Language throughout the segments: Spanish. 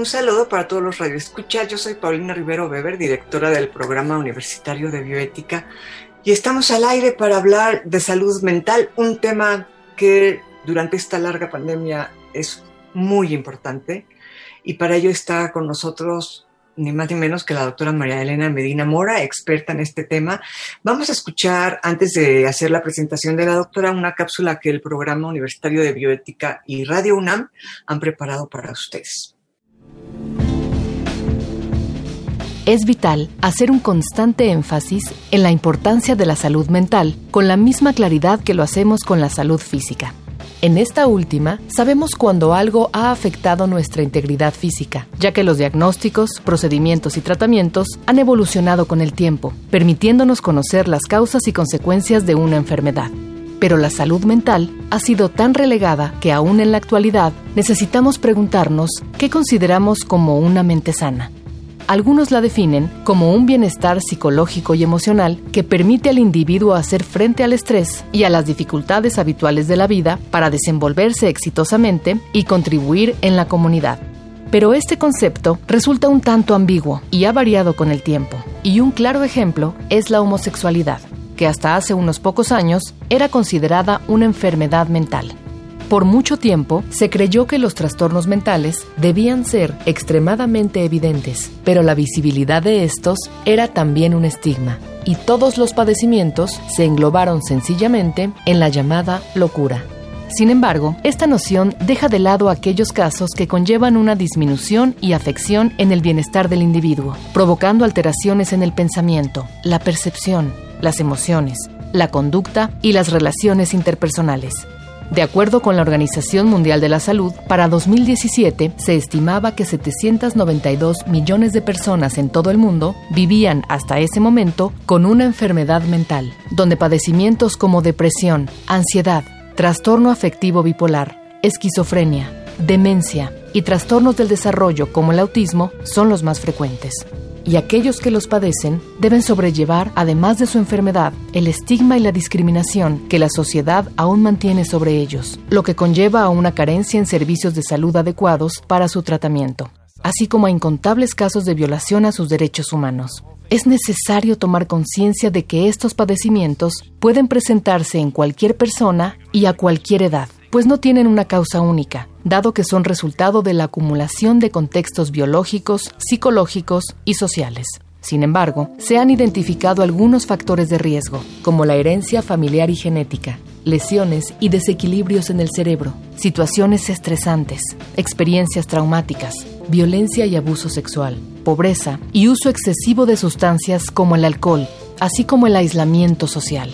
Un saludo para todos los radioescuchas. Yo soy Paulina Rivero Weber, directora del Programa Universitario de Bioética, y estamos al aire para hablar de salud mental, un tema que durante esta larga pandemia es muy importante. Y para ello está con nosotros ni más ni menos que la doctora María Elena Medina Mora, experta en este tema. Vamos a escuchar, antes de hacer la presentación de la doctora, una cápsula que el Programa Universitario de Bioética y Radio UNAM han preparado para ustedes. Es vital hacer un constante énfasis en la importancia de la salud mental con la misma claridad que lo hacemos con la salud física. En esta última, sabemos cuando algo ha afectado nuestra integridad física, ya que los diagnósticos, procedimientos y tratamientos han evolucionado con el tiempo, permitiéndonos conocer las causas y consecuencias de una enfermedad. Pero la salud mental ha sido tan relegada que aún en la actualidad necesitamos preguntarnos qué consideramos como una mente sana algunos la definen como un bienestar psicológico y emocional que permite al individuo hacer frente al estrés y a las dificultades habituales de la vida para desenvolverse exitosamente y contribuir en la comunidad. Pero este concepto resulta un tanto ambiguo y ha variado con el tiempo. Y un claro ejemplo es la homosexualidad, que hasta hace unos pocos años era considerada una enfermedad mental. Por mucho tiempo se creyó que los trastornos mentales debían ser extremadamente evidentes, pero la visibilidad de estos era también un estigma, y todos los padecimientos se englobaron sencillamente en la llamada locura. Sin embargo, esta noción deja de lado aquellos casos que conllevan una disminución y afección en el bienestar del individuo, provocando alteraciones en el pensamiento, la percepción, las emociones, la conducta y las relaciones interpersonales. De acuerdo con la Organización Mundial de la Salud, para 2017 se estimaba que 792 millones de personas en todo el mundo vivían hasta ese momento con una enfermedad mental, donde padecimientos como depresión, ansiedad, trastorno afectivo bipolar, esquizofrenia, demencia y trastornos del desarrollo como el autismo son los más frecuentes y aquellos que los padecen deben sobrellevar, además de su enfermedad, el estigma y la discriminación que la sociedad aún mantiene sobre ellos, lo que conlleva a una carencia en servicios de salud adecuados para su tratamiento, así como a incontables casos de violación a sus derechos humanos. Es necesario tomar conciencia de que estos padecimientos pueden presentarse en cualquier persona y a cualquier edad pues no tienen una causa única, dado que son resultado de la acumulación de contextos biológicos, psicológicos y sociales. Sin embargo, se han identificado algunos factores de riesgo, como la herencia familiar y genética, lesiones y desequilibrios en el cerebro, situaciones estresantes, experiencias traumáticas, violencia y abuso sexual, pobreza y uso excesivo de sustancias como el alcohol, así como el aislamiento social.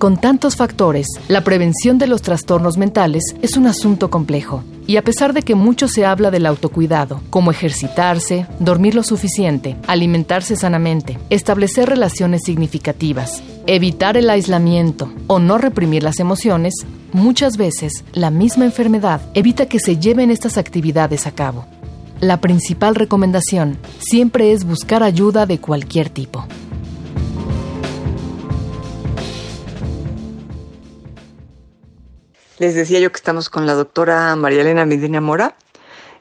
Con tantos factores, la prevención de los trastornos mentales es un asunto complejo. Y a pesar de que mucho se habla del autocuidado, como ejercitarse, dormir lo suficiente, alimentarse sanamente, establecer relaciones significativas, evitar el aislamiento o no reprimir las emociones, muchas veces la misma enfermedad evita que se lleven estas actividades a cabo. La principal recomendación siempre es buscar ayuda de cualquier tipo. Les decía yo que estamos con la doctora María Elena Medina Mora.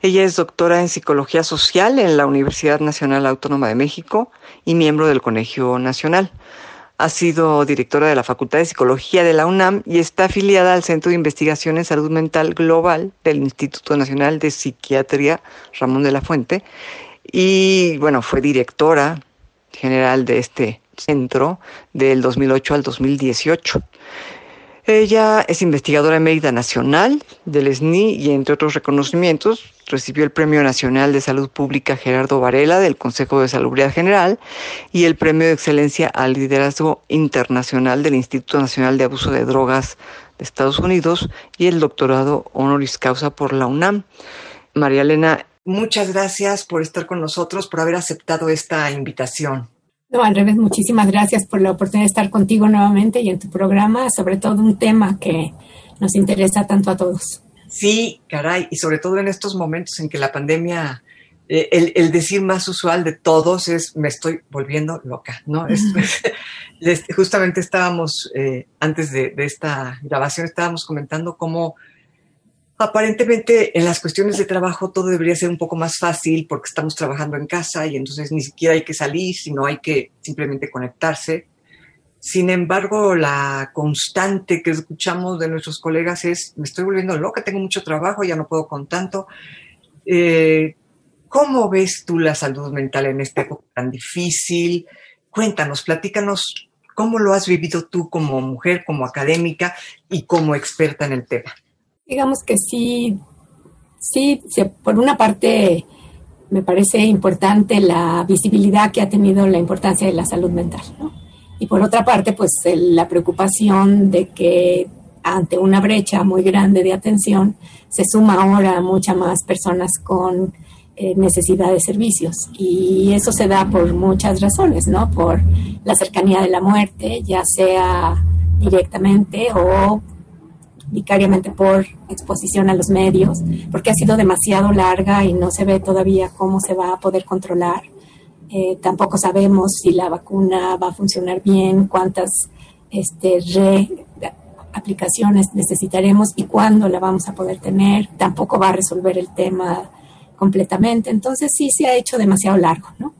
Ella es doctora en Psicología Social en la Universidad Nacional Autónoma de México y miembro del Colegio Nacional. Ha sido directora de la Facultad de Psicología de la UNAM y está afiliada al Centro de Investigación en Salud Mental Global del Instituto Nacional de Psiquiatría Ramón de la Fuente. Y bueno, fue directora general de este centro del 2008 al 2018. Ella es investigadora emérita nacional del SNI y entre otros reconocimientos recibió el Premio Nacional de Salud Pública Gerardo Varela del Consejo de Salubridad General y el Premio de Excelencia al Liderazgo Internacional del Instituto Nacional de Abuso de Drogas de Estados Unidos y el doctorado honoris causa por la UNAM. María Elena muchas gracias por estar con nosotros, por haber aceptado esta invitación. No, al revés, muchísimas gracias por la oportunidad de estar contigo nuevamente y en tu programa, sobre todo un tema que nos interesa tanto a todos. Sí, caray, y sobre todo en estos momentos en que la pandemia, eh, el, decir más usual de todos es me estoy volviendo loca, ¿no? justamente estábamos, eh, antes de, de, esta grabación, estábamos comentando cómo aparentemente en las cuestiones de trabajo todo debería ser un poco más fácil porque estamos trabajando en casa y entonces ni siquiera hay que salir, sino hay que simplemente conectarse. Sin embargo, la constante que escuchamos de nuestros colegas es, me estoy volviendo loca, tengo mucho trabajo, ya no puedo con tanto. Eh, ¿Cómo ves tú la salud mental en esta época tan difícil? Cuéntanos, platícanos cómo lo has vivido tú como mujer, como académica y como experta en el tema. Digamos que sí, sí, por una parte me parece importante la visibilidad que ha tenido la importancia de la salud mental, ¿no? Y por otra parte, pues la preocupación de que ante una brecha muy grande de atención se suma ahora muchas más personas con eh, necesidad de servicios. Y eso se da por muchas razones, ¿no? Por la cercanía de la muerte, ya sea directamente o vicariamente por exposición a los medios, porque ha sido demasiado larga y no se ve todavía cómo se va a poder controlar eh, tampoco sabemos si la vacuna va a funcionar bien, cuántas este, re aplicaciones necesitaremos y cuándo la vamos a poder tener. Tampoco va a resolver el tema completamente. Entonces sí se ha hecho demasiado largo, ¿no?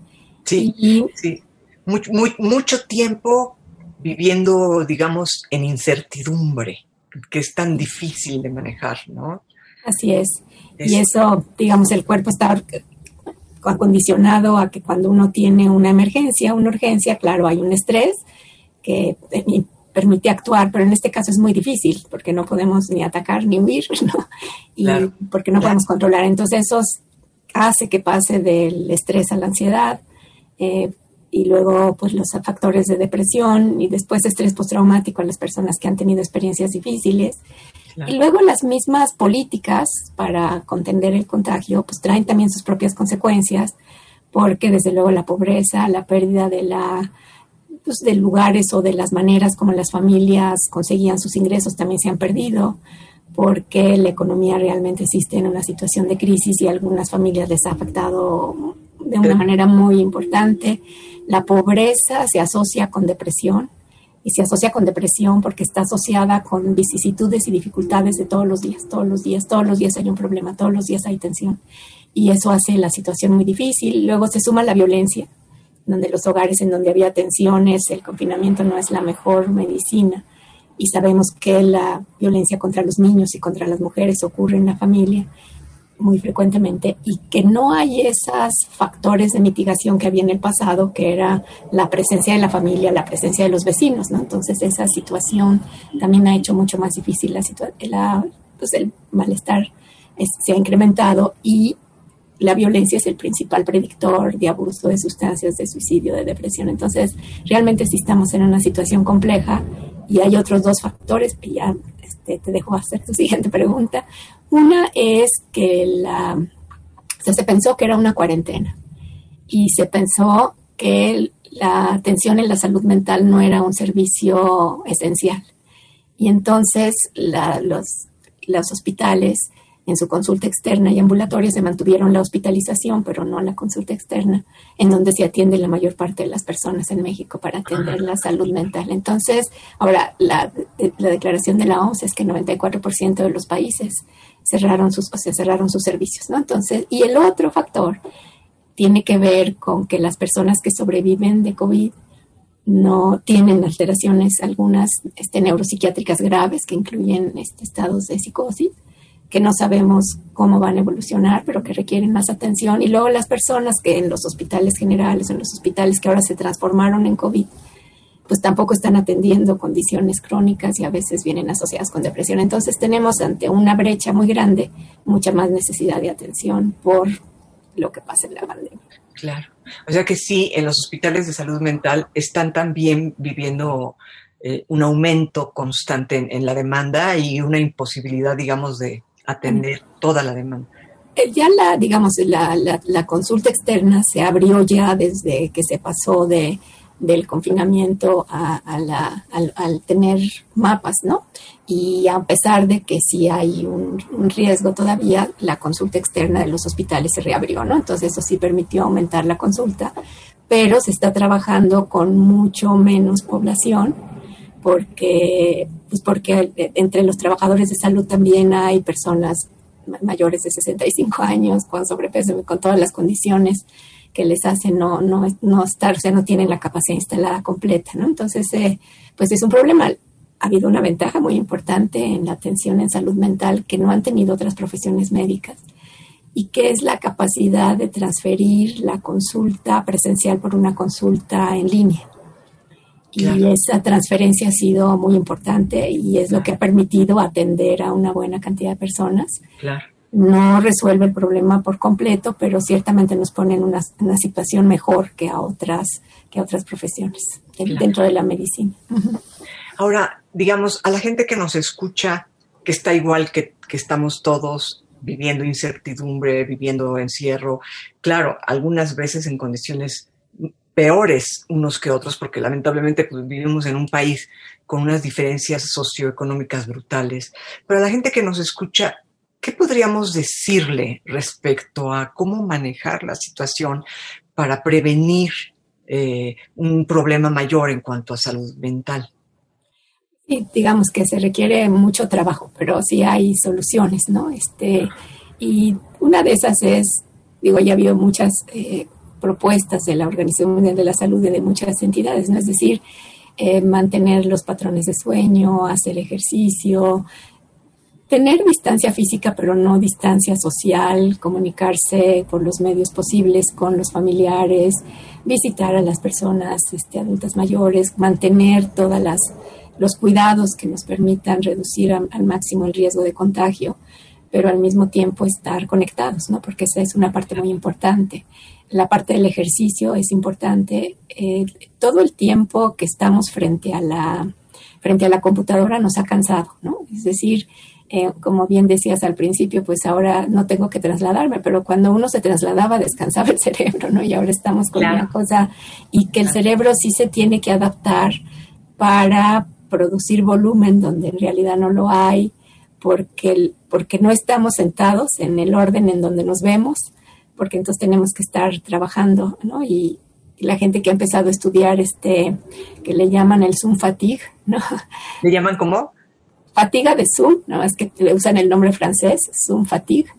Sí, sí. Mucho, mucho tiempo viviendo, digamos, en incertidumbre, que es tan difícil de manejar, ¿no? Así es. Y eso, digamos, el cuerpo está acondicionado a que cuando uno tiene una emergencia, una urgencia, claro, hay un estrés que permite actuar, pero en este caso es muy difícil porque no podemos ni atacar ni huir, ¿no? Y porque no podemos controlar. Entonces eso hace que pase del estrés a la ansiedad eh, y luego pues los factores de depresión y después estrés postraumático a las personas que han tenido experiencias difíciles. Y luego las mismas políticas para contender el contagio, pues traen también sus propias consecuencias, porque desde luego la pobreza, la pérdida de la pues, de lugares o de las maneras como las familias conseguían sus ingresos también se han perdido, porque la economía realmente existe en una situación de crisis y a algunas familias les ha afectado de una manera muy importante. La pobreza se asocia con depresión y se asocia con depresión porque está asociada con vicisitudes y dificultades de todos los días, todos los días, todos los días hay un problema, todos los días hay tensión y eso hace la situación muy difícil. Luego se suma la violencia, donde los hogares en donde había tensiones, el confinamiento no es la mejor medicina y sabemos que la violencia contra los niños y contra las mujeres ocurre en la familia muy frecuentemente y que no hay esos factores de mitigación que había en el pasado, que era la presencia de la familia, la presencia de los vecinos, ¿no? Entonces esa situación también ha hecho mucho más difícil la, la pues el malestar se ha incrementado y la violencia es el principal predictor de abuso de sustancias, de suicidio, de depresión. Entonces, realmente sí estamos en una situación compleja y hay otros dos factores que ya este, te dejo hacer tu siguiente pregunta. Una es que la, se pensó que era una cuarentena y se pensó que la atención en la salud mental no era un servicio esencial. Y entonces los, los hospitales en su consulta externa y ambulatoria se mantuvieron la hospitalización, pero no la consulta externa, en donde se atiende la mayor parte de las personas en México para atender la salud mental. Entonces, ahora, la, la declaración de la OMS es que el 94% de los países cerraron sus, o sea, cerraron sus servicios, ¿no? Entonces, y el otro factor tiene que ver con que las personas que sobreviven de COVID no tienen alteraciones algunas este, neuropsiquiátricas graves que incluyen este, estados de psicosis que no sabemos cómo van a evolucionar, pero que requieren más atención. Y luego las personas que en los hospitales generales, en los hospitales que ahora se transformaron en COVID, pues tampoco están atendiendo condiciones crónicas y a veces vienen asociadas con depresión. Entonces tenemos ante una brecha muy grande mucha más necesidad de atención por lo que pasa en la pandemia. Claro. O sea que sí, en los hospitales de salud mental están también viviendo eh, un aumento constante en, la demanda y una imposibilidad, digamos, de atender toda la demanda. eh, ya la, digamos, la, la, consulta externa se abrió ya desde que se pasó de, del confinamiento a, la, al, tener mapas, ¿no? Y a pesar de que sí hay un, un, riesgo todavía, la consulta externa de los hospitales se reabrió, ¿no? Entonces eso sí permitió aumentar la consulta, pero se está trabajando con mucho menos población porque, pues porque entre los trabajadores de salud también hay personas mayores de 65 años con sobrepeso, con todas las condiciones que les hacen no, no, no estar, o sea, no tienen la capacidad instalada completa, ¿no? Entonces, eh, pues es un problema. Ha habido una ventaja muy importante en la atención en salud mental que no han tenido otras profesiones médicas y que es la capacidad de transferir la consulta presencial por una consulta en línea. Y esa transferencia ha sido muy importante y es lo que ha permitido atender a una buena cantidad de personas. Claro. No resuelve el problema por completo, pero ciertamente nos pone en una, situación mejor que a otras, que a otras profesiones dentro de la medicina. Ahora, digamos, a la gente que nos escucha, que está igual que, que estamos todos viviendo incertidumbre, viviendo encierro, claro, algunas veces en condiciones peores unos que otros, porque lamentablemente pues, vivimos en un país con unas diferencias socioeconómicas brutales. Pero a la gente que nos escucha, ¿qué podríamos decirle respecto a cómo manejar la situación para prevenir eh, un problema mayor en cuanto a salud mental? Digamos que se requiere mucho trabajo, pero sí hay soluciones, ¿no? Este, y una de esas es, digo, ya habido muchas eh, propuestas de la Organización Mundial de la Salud y de muchas entidades, ¿no? Es decir, eh, mantener los patrones de sueño, hacer ejercicio, tener distancia física, pero no distancia social, comunicarse por los medios posibles con los familiares, visitar a las personas este, adultas mayores, mantener todas las los cuidados que nos permitan reducir al máximo el riesgo de contagio, pero al mismo tiempo estar conectados, ¿no? Porque esa es una parte muy importante la parte del ejercicio es importante. Eh, todo el tiempo que estamos frente a la frente a la computadora nos ha cansado, ¿no? Es decir, eh, como bien decías al principio, pues ahora no tengo que trasladarme, pero cuando uno se trasladaba descansaba el cerebro, ¿no? Y ahora estamos con una cosa y que el cerebro sí se tiene que adaptar para producir volumen donde en realidad no lo hay, porque, porque no estamos sentados en el orden en donde nos vemos, porque entonces tenemos que estar trabajando, ¿no? Y, la gente que ha empezado a estudiar este, que le llaman el Zoom fatigue, ¿no? ¿Le llaman cómo? Fatiga de Zoom, ¿no? Es que le usan el nombre francés, Zoom fatigue.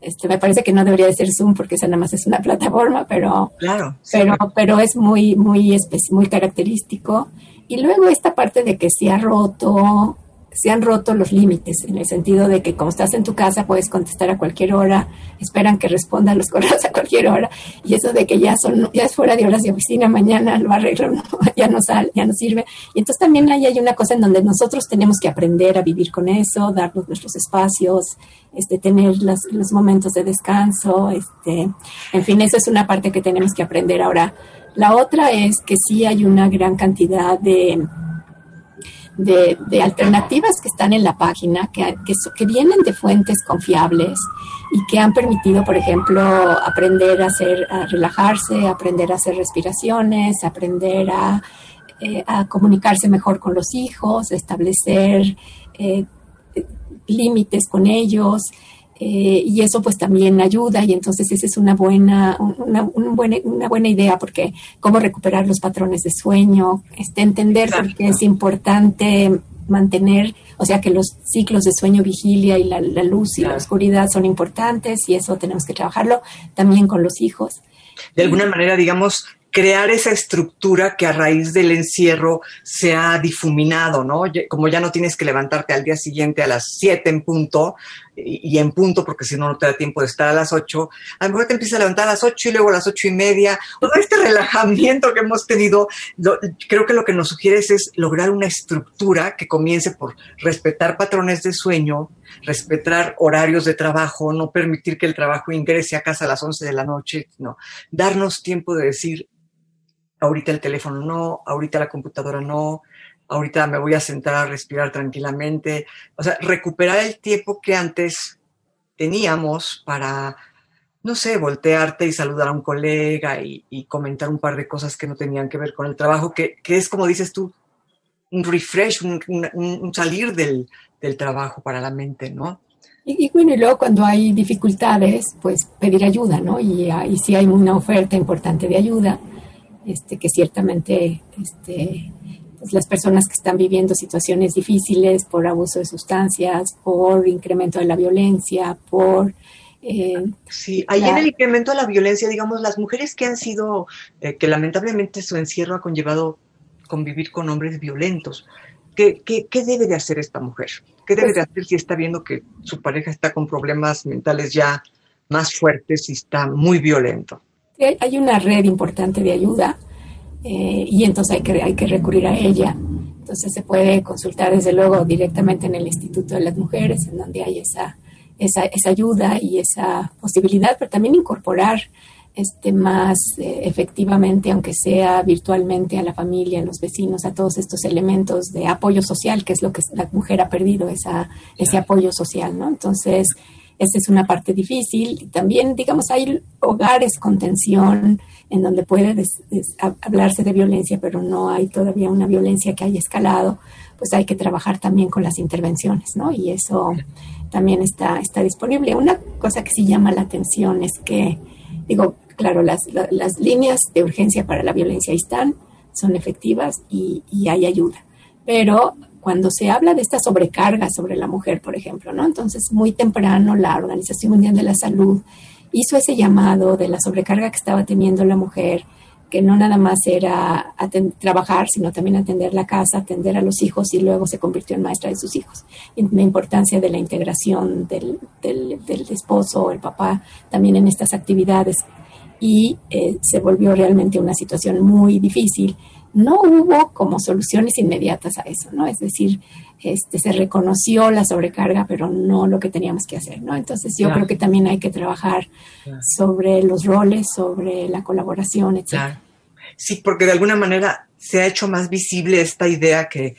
Este, me parece que no debería de ser Zoom porque esa nada más es una plataforma, pero, claro, pero, pero es muy, muy, muy característico. Y luego esta parte de que se ha roto se han roto los límites, en el sentido de que como estás en tu casa puedes contestar a cualquier hora, esperan que respondan los correos a cualquier hora, y eso de que ya son, ya es fuera de horas de oficina, mañana lo arreglo, ya no sale, ya no sirve. Y entonces también hay, hay una cosa en donde nosotros tenemos que aprender a vivir con eso, darnos nuestros espacios, este, tener los, los momentos de descanso, este, en fin, eso es una parte que tenemos que aprender ahora. La otra es que sí hay una gran cantidad de de, alternativas que están en la página, que, que, vienen de fuentes confiables y que han permitido, por ejemplo, aprender a, hacer, a relajarse, aprender a hacer respiraciones, aprender a, eh, comunicarse mejor con los hijos, establecer eh, límites con ellos. Eh, y eso pues también ayuda y entonces esa es una buena, una, buena, una buena idea porque cómo recuperar los patrones de sueño, este, entender por qué es importante mantener, o sea que los ciclos de sueño, vigilia y la, luz y la oscuridad son importantes y eso tenemos que trabajarlo también con los hijos. De alguna manera, digamos, crear esa estructura que a raíz del encierro se ha difuminado, ¿no? Como ya no tienes que levantarte al día siguiente a las 7 en punto y, en punto, porque si no, no te da tiempo de estar a las 8, a lo mejor te empiezas a levantar a las 8 y luego a las ocho y media. Todo este relajamiento que hemos tenido, creo que lo que nos sugieres es lograr una estructura que comience por respetar patrones de sueño, respetar horarios de trabajo, no permitir que el trabajo ingrese a casa a las 11 de la noche, no, darnos tiempo de decir, ahorita el teléfono no, ahorita la computadora no, ahorita me voy a sentar a respirar tranquilamente. O sea, recuperar el tiempo que antes teníamos para, no sé, voltearte y saludar a un colega y, comentar un par de cosas que no tenían que ver con el trabajo, que, es como dices tú, un refresh, un, salir del, trabajo para la mente, ¿no? Y, bueno, y luego cuando hay dificultades, pues pedir ayuda, ¿no? Y, y si hay una oferta importante de ayuda, este, que ciertamente este, pues las personas que están viviendo situaciones difíciles por abuso de sustancias, por incremento de la violencia, por... Eh, sí, ahí en el incremento de la violencia, digamos, las mujeres que han sido, eh, que lamentablemente su encierro ha conllevado convivir con hombres violentos, ¿qué, qué, qué debe de hacer esta mujer? ¿Qué debe de pues hacer si está viendo que su pareja está con problemas mentales ya más fuertes y está muy violento? Hay una red importante de ayuda eh, y entonces hay que, hay que recurrir a ella. Entonces se puede consultar desde luego directamente en el Instituto de las Mujeres, en donde hay esa, esa, esa ayuda y esa posibilidad, pero también incorporar este, más eh, efectivamente, aunque sea virtualmente, a la familia, a los vecinos, a todos estos elementos de apoyo social, que es lo que la mujer ha perdido, esa, ese apoyo social, ¿no? Entonces, esa es una parte difícil. También, digamos, hay hogares con tensión en donde puede hablarse de violencia, pero no hay todavía una violencia que haya escalado, pues hay que trabajar también con las intervenciones, ¿no? Y eso también está, está disponible. Una cosa que sí llama la atención es que, digo, claro, las, las líneas de urgencia para la violencia están, son efectivas y hay ayuda. Pero cuando se habla de esta sobrecarga sobre la mujer, por ejemplo, ¿no? Entonces, muy temprano la Organización Mundial de la Salud hizo ese llamado de la sobrecarga que estaba teniendo la mujer, que no nada más era trabajar, sino también atender la casa, atender a los hijos y luego se convirtió en maestra de sus hijos. la importancia de la integración del, del, del esposo el papá también en estas actividades y eh, se volvió realmente una situación muy difícil no hubo como soluciones inmediatas a eso, ¿no? Es decir, este, se reconoció la sobrecarga, pero no lo que teníamos que hacer, ¿no? Entonces yo creo que también hay que trabajar sobre los roles, sobre la colaboración, etc. Sí, porque de alguna manera se ha hecho más visible esta idea que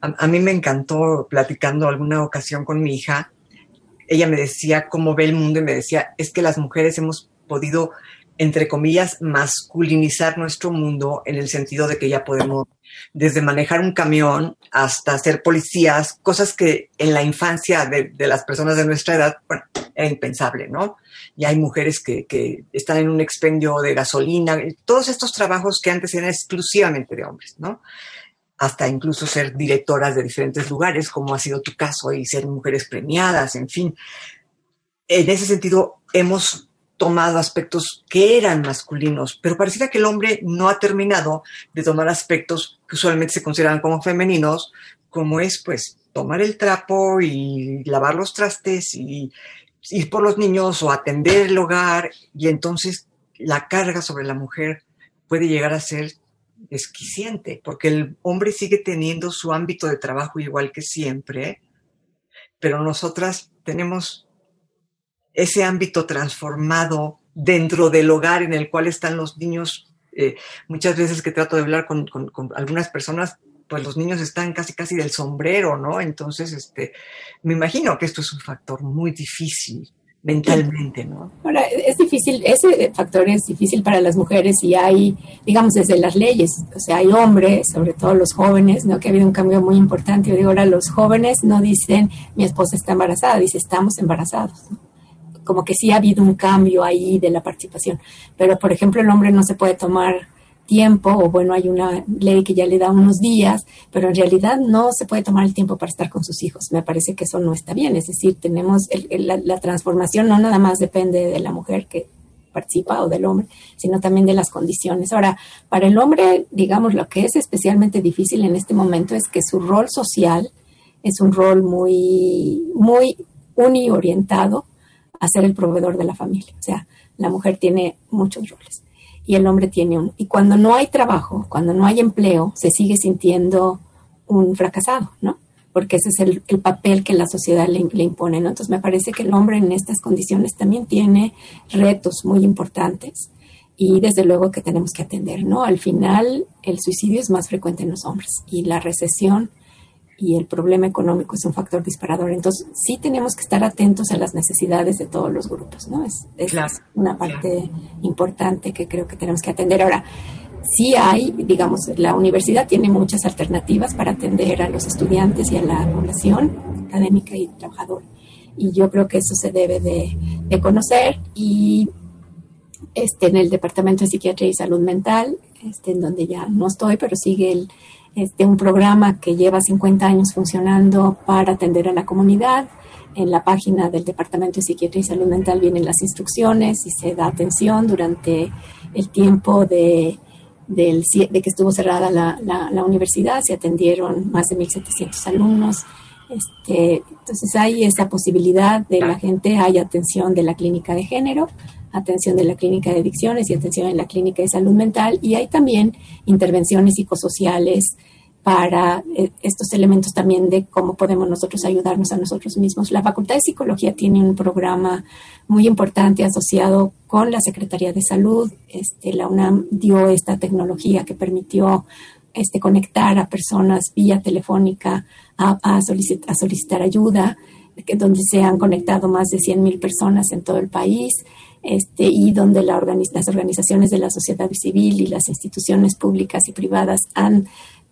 a, mí me encantó platicando alguna ocasión con mi hija. Ella me decía cómo ve el mundo y me decía, es que las mujeres hemos podido entre comillas, masculinizar nuestro mundo en el sentido de que ya podemos desde manejar un camión hasta ser policías, cosas que en la infancia de, las personas de nuestra edad, bueno, era impensable, ¿no? Y hay mujeres que, que, están en un expendio de gasolina, todos estos trabajos que antes eran exclusivamente de hombres, ¿no? Hasta incluso ser directoras de diferentes lugares, como ha sido tu caso, y ser mujeres premiadas, en fin. En ese sentido, hemos tomado aspectos que eran masculinos, pero pareciera que el hombre no ha terminado de tomar aspectos que usualmente se consideran como femeninos, como es pues tomar el trapo y lavar los trastes y ir por los niños o atender el hogar y entonces la carga sobre la mujer puede llegar a ser desquiciente, porque el hombre sigue teniendo su ámbito de trabajo igual que siempre, pero nosotras tenemos ese ámbito transformado dentro del hogar en el cual están los niños. Eh, muchas veces que trato de hablar con, algunas personas, pues los niños están casi casi del sombrero, ¿no? Entonces, este, me imagino que esto es un factor muy difícil mentalmente, ¿no? Ahora, es difícil, ese factor es difícil para las mujeres y hay, digamos, desde las leyes, o sea, hay hombres, sobre todo los jóvenes, ¿no? Que ha habido un cambio muy importante. Yo digo, ahora los jóvenes no dicen, mi esposa está embarazada, dice, estamos embarazados, ¿no? Como que sí ha habido un cambio ahí de la participación. Pero, por ejemplo, el hombre no se puede tomar tiempo, o bueno, hay una ley que ya le da unos días, pero en realidad no se puede tomar el tiempo para estar con sus hijos. Me parece que eso no está bien. Es decir, tenemos la, transformación no nada más depende de la mujer que participa o del hombre, sino también de las condiciones. Ahora, para el hombre, digamos, lo que es especialmente difícil en este momento es que su rol social es un rol muy, muy uniorientado a ser el proveedor de la familia. O sea, la mujer tiene muchos roles y el hombre tiene uno. Y cuando no hay trabajo, cuando no hay empleo, se sigue sintiendo un fracasado, ¿no? Porque ese es el, papel que la sociedad le, le, impone, ¿no? Entonces me parece que el hombre en estas condiciones también tiene retos muy importantes y desde luego que tenemos que atender, ¿no? Al final el suicidio es más frecuente en los hombres y la recesión y el problema económico es un factor disparador. Entonces, sí tenemos que estar atentos a las necesidades de todos los grupos, ¿no? Es, una parte importante que creo que tenemos que atender. Ahora, sí hay, digamos, la universidad tiene muchas alternativas para atender a los estudiantes y a la población académica y trabajadora. Y yo creo que eso se debe de, conocer y este, en el Departamento de Psiquiatría y Salud Mental, este, en donde ya no estoy, pero sigue el, este, un programa que lleva 50 años funcionando para atender a la comunidad. En la página del Departamento de Psiquiatría y Salud Mental vienen las instrucciones y se da atención durante el tiempo de, del, de que estuvo cerrada la, la, universidad. Se atendieron más de 1.700 alumnos. Este, entonces hay esa posibilidad de la gente, hay atención de la clínica de género, atención de la clínica de adicciones y atención en la clínica de salud mental y hay también intervenciones psicosociales para eh, estos elementos también de cómo podemos nosotros ayudarnos a nosotros mismos. La Facultad de Psicología tiene un programa muy importante asociado con la Secretaría de Salud. Este, la UNAM dio esta tecnología que permitió este, conectar a personas vía telefónica a, solicitar ayuda, donde se han conectado más de 100.000 personas en todo el país. Este, y donde la las organizaciones de la sociedad civil y las instituciones públicas y privadas han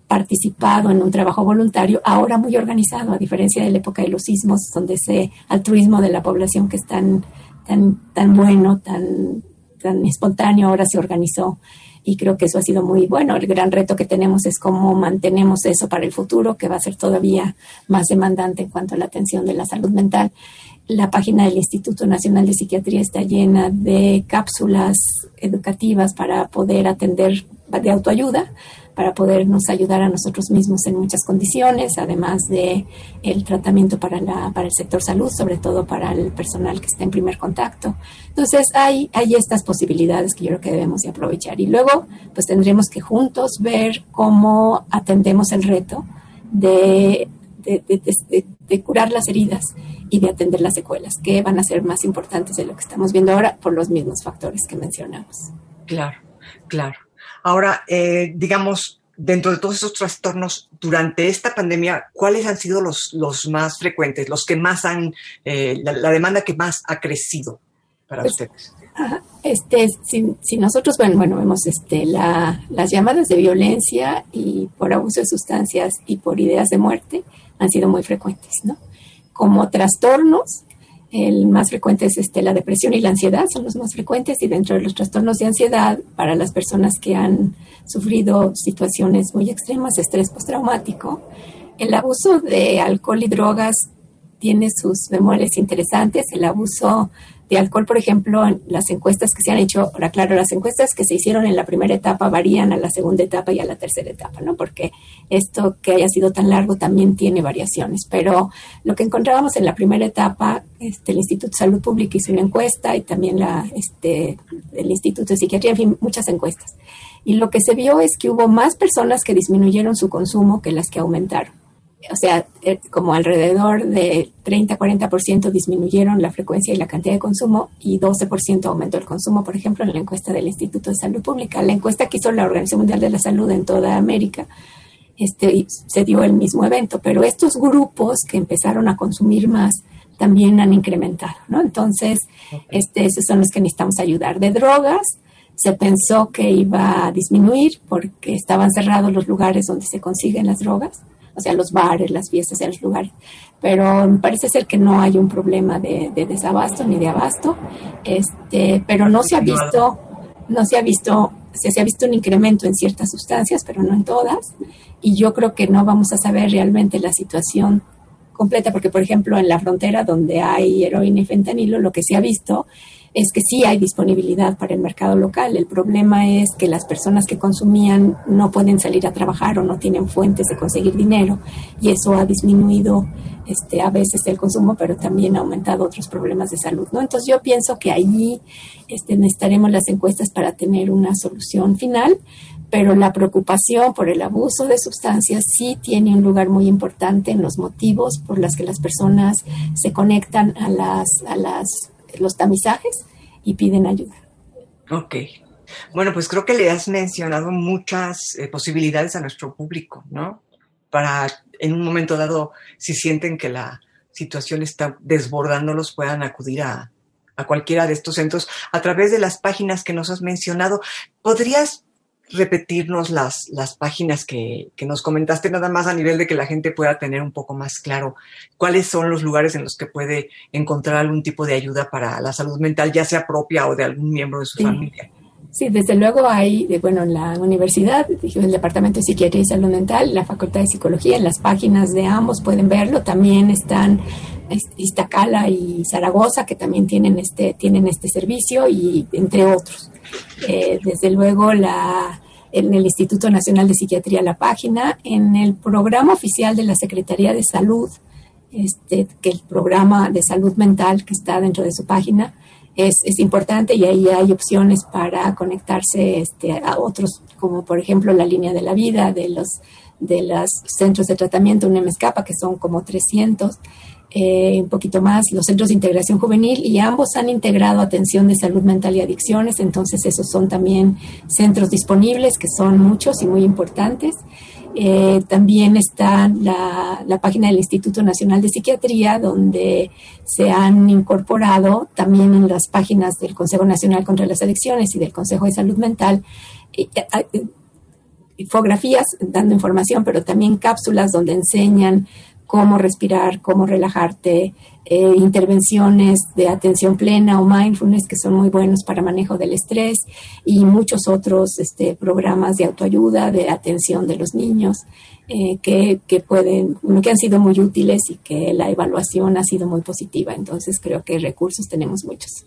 participado en un trabajo voluntario, ahora muy organizado, a diferencia de la época de los sismos, donde ese altruismo de la población que es tan, tan, tan bueno, tan, tan espontáneo, ahora se organizó. Y creo que eso ha sido muy bueno. El gran reto que tenemos es cómo mantenemos eso para el futuro, que va a ser todavía más demandante en cuanto a la atención de la salud mental. La página del Instituto Nacional de Psiquiatría está llena de cápsulas educativas para poder atender de autoayuda, para podernos ayudar a nosotros mismos en muchas condiciones, además de el tratamiento para, la, para el sector salud, sobre todo para el personal que está en primer contacto. Entonces, hay, hay estas posibilidades que yo creo que debemos de aprovechar. Y luego, pues tendremos que juntos ver cómo atendemos el reto de, de curar las heridas y de atender las secuelas, que van a ser más importantes de lo que estamos viendo ahora por los mismos factores que mencionamos. Claro, claro. Ahora, eh, digamos, dentro de todos esos trastornos durante esta pandemia, ¿cuáles han sido los, los más frecuentes, los que más han, eh, la, demanda que más ha crecido para pues, ustedes? Este, si, nosotros, bueno, bueno vemos este, la, las llamadas de violencia y por abuso de sustancias y por ideas de muerte han sido muy frecuentes, ¿no? como trastornos, el más frecuente es este, la depresión y la ansiedad, son los más frecuentes y dentro de los trastornos de ansiedad, para las personas que han sufrido situaciones muy extremas, estrés postraumático, el abuso de alcohol y drogas tiene sus memorias interesantes, el abuso de alcohol, por ejemplo, las encuestas que se han hecho, ahora claro, las encuestas que se hicieron en la primera etapa varían a la segunda etapa y a la tercera etapa, ¿no? Porque esto que haya sido tan largo también tiene variaciones, pero lo que encontrábamos en la primera etapa, este, el Instituto de Salud Pública hizo una encuesta y también la, este, el Instituto de Psiquiatría, en fin, muchas encuestas. Y lo que se vio es que hubo más personas que disminuyeron su consumo que las que aumentaron o sea, eh, como alrededor de 30-40% disminuyeron la frecuencia y la cantidad de consumo y 12% aumentó el consumo, por ejemplo, en la encuesta del Instituto de Salud Pública. La encuesta que hizo la Organización Mundial de la Salud en toda América este, se dio el mismo evento, pero estos grupos que empezaron a consumir más también han incrementado, ¿no? Entonces, este, esos son los que necesitamos ayudar. De drogas, se pensó que iba a disminuir porque estaban cerrados los lugares donde se consiguen las drogas o sea, los bares, las fiestas los lugares. Pero parece ser que no hay un problema de, desabasto ni de abasto, este, pero no se ha visto, no se ha visto, se, se ha visto un incremento en ciertas sustancias, pero no en todas, y yo creo que no vamos a saber realmente la situación completa, porque por ejemplo en la frontera donde hay heroína y fentanilo, lo que se ha visto es que sí hay disponibilidad para el mercado local. El problema es que las personas que consumían no pueden salir a trabajar o no tienen fuentes de conseguir dinero y eso ha disminuido este, a veces el consumo, pero también ha aumentado otros problemas de salud. ¿no? Entonces yo pienso que allí este, necesitaremos las encuestas para tener una solución final, pero la preocupación por el abuso de sustancias sí tiene un lugar muy importante en los motivos por los que las personas se conectan a las, a las los tamizajes y piden ayuda. Ok. Bueno, pues creo que le has mencionado muchas eh, posibilidades a nuestro público, ¿no? para en un momento dado, si sienten que la situación está desbordándolos, puedan acudir a, a cualquiera de estos centros a través de las páginas que nos has mencionado. ¿Podrías repetirnos las, las páginas que, que, nos comentaste, nada más a nivel de que la gente pueda tener un poco más claro cuáles son los lugares en los que puede encontrar algún tipo de ayuda para la salud mental, ya sea propia o de algún miembro de su familia. Sí, desde luego hay, bueno, en la universidad, el Departamento de Psiquiatría y Salud Mental, la Facultad de Psicología, en las páginas de ambos pueden verlo. También están Iztacala y Zaragoza, que también tienen este, tienen este servicio, y entre otros. Eh, desde luego, la, en el Instituto Nacional de Psiquiatría, la página, en el programa oficial de la Secretaría de Salud, este, que el programa de salud mental que está dentro de su página, es, es, importante y ahí hay opciones para conectarse este, a otros, como por ejemplo la línea de la vida de los de los centros de tratamiento UNEMESCAPA, que son como 300, eh, un poquito más, los centros de integración juvenil, y ambos han integrado atención de salud mental y adicciones, entonces esos son también centros disponibles, que son muchos y muy importantes. Eh, también está la, la, página del Instituto Nacional de Psiquiatría, donde se han incorporado también en las páginas del Consejo Nacional contra las Adicciones y del Consejo de Salud Mental eh, eh, infografías dando información, pero también cápsulas donde enseñan cómo respirar, cómo relajarte, eh, intervenciones de atención plena o mindfulness que son muy buenos para manejo del estrés y muchos otros este, programas de autoayuda, de atención de los niños eh, que, que, pueden, que han sido muy útiles y que la evaluación ha sido muy positiva. Entonces creo que recursos tenemos muchos.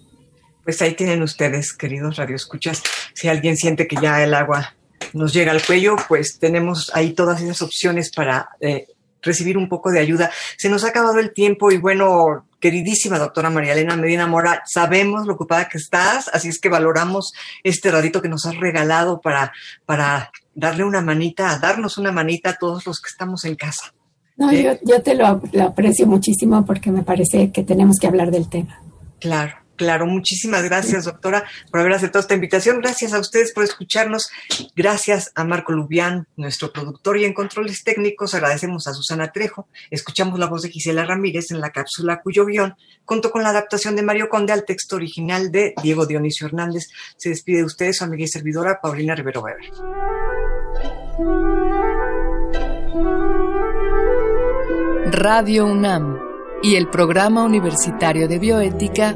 Pues ahí tienen ustedes, queridos radioescuchas. Si alguien siente que ya el agua nos llega al cuello, pues tenemos ahí todas esas opciones para eh, recibir un poco de ayuda. Se nos ha acabado el tiempo y bueno, queridísima doctora María Elena Medina Mora, sabemos lo ocupada que estás, así es que valoramos este ratito que nos has regalado para, para darle una manita, darnos una manita a todos los que estamos en casa. No, yo, yo, te lo, lo aprecio muchísimo porque me parece que tenemos que hablar del tema. Claro. Claro, muchísimas gracias, doctora, por haber aceptado esta invitación. Gracias a ustedes por escucharnos. Gracias a Marco Lubián, nuestro productor y en controles técnicos. Agradecemos a Susana Trejo. Escuchamos la voz de Gisela Ramírez en la cápsula cuyo guion contó con la adaptación de Mario Conde al texto original de Diego Dionisio Hernández. Se despide de ustedes su amiga y servidora Paulina Rivero Weber. Radio UNAM y el Programa Universitario de Bioética